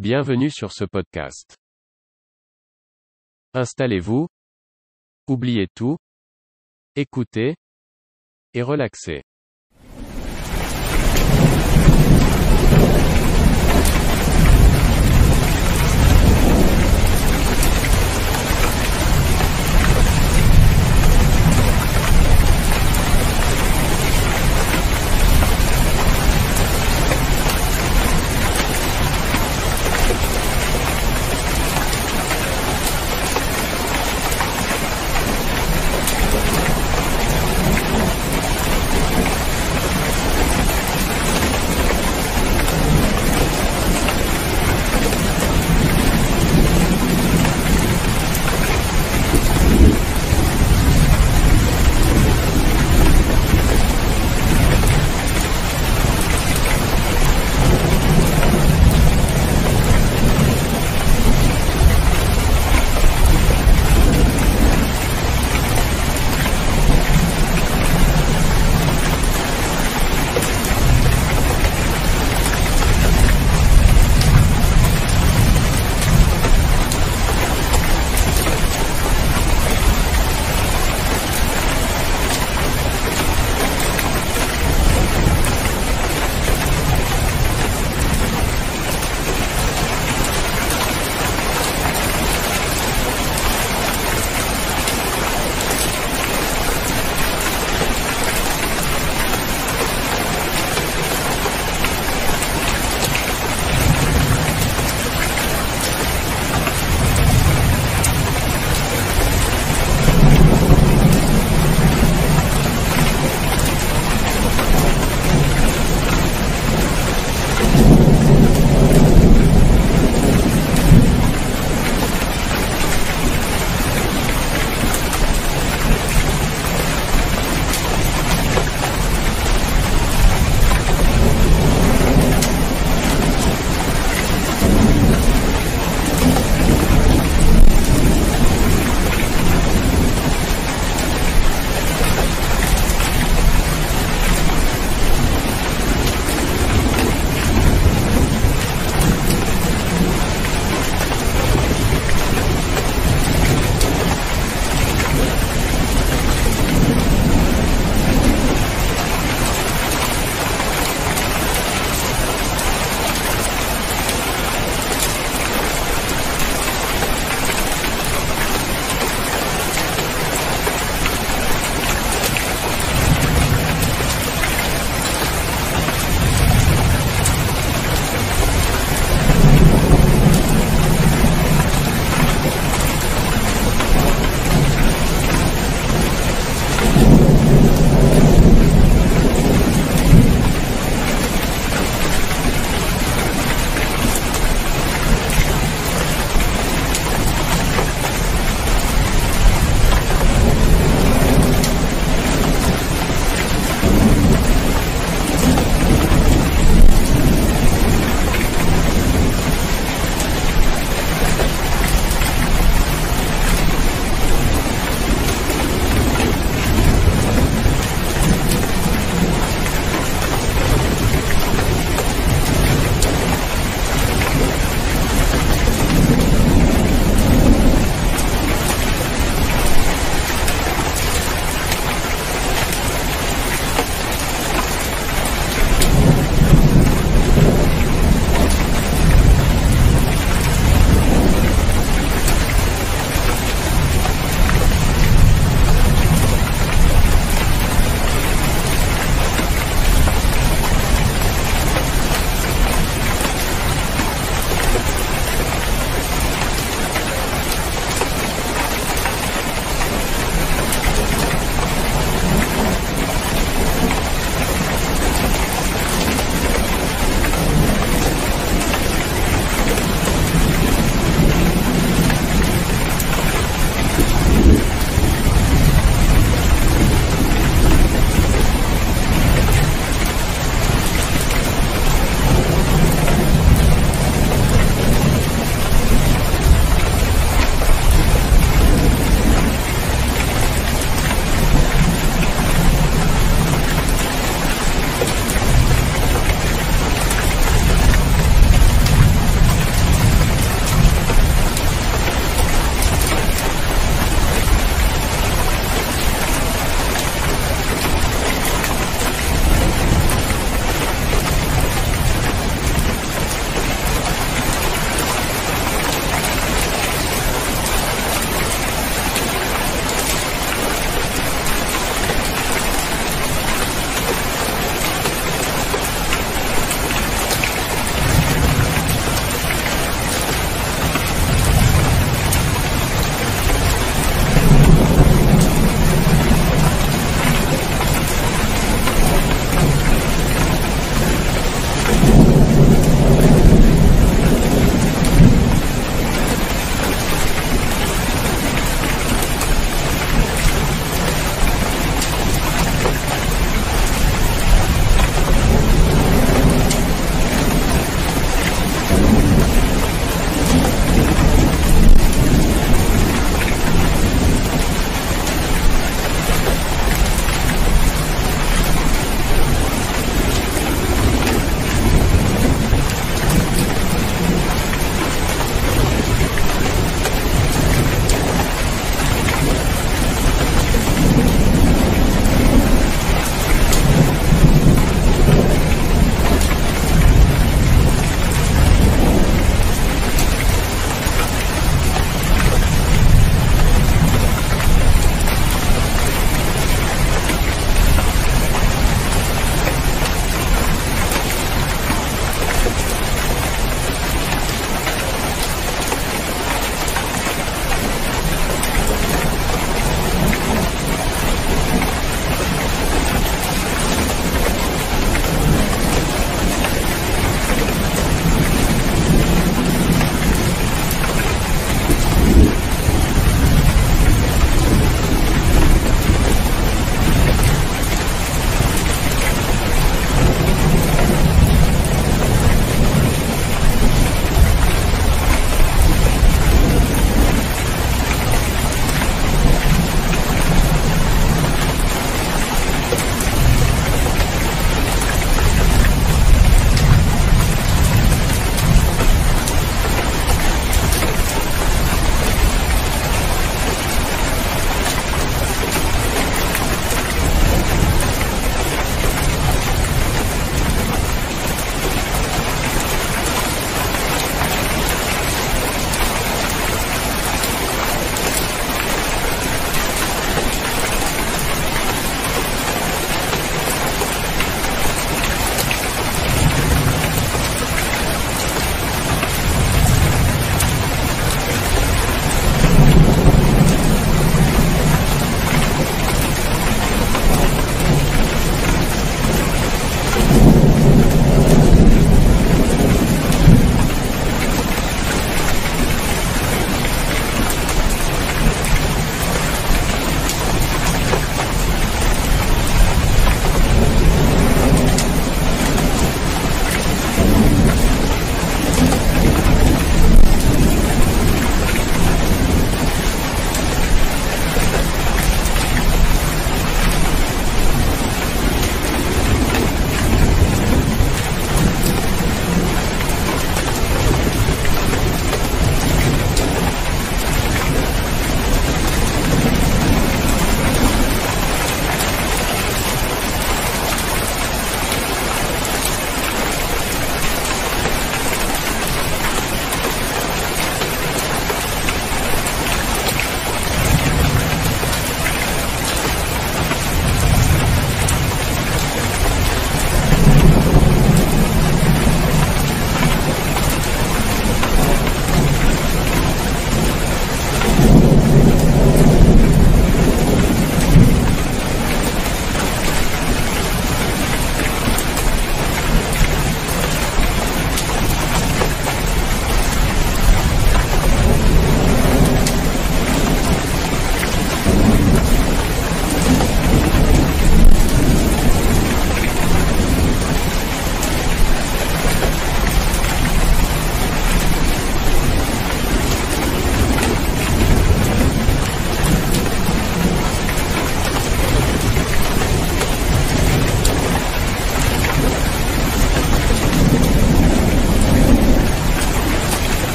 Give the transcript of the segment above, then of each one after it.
Bienvenue sur ce podcast. Installez-vous, oubliez tout, écoutez, et relaxez.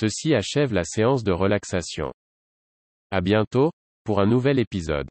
Ceci achève la séance de relaxation. À bientôt, pour un nouvel épisode.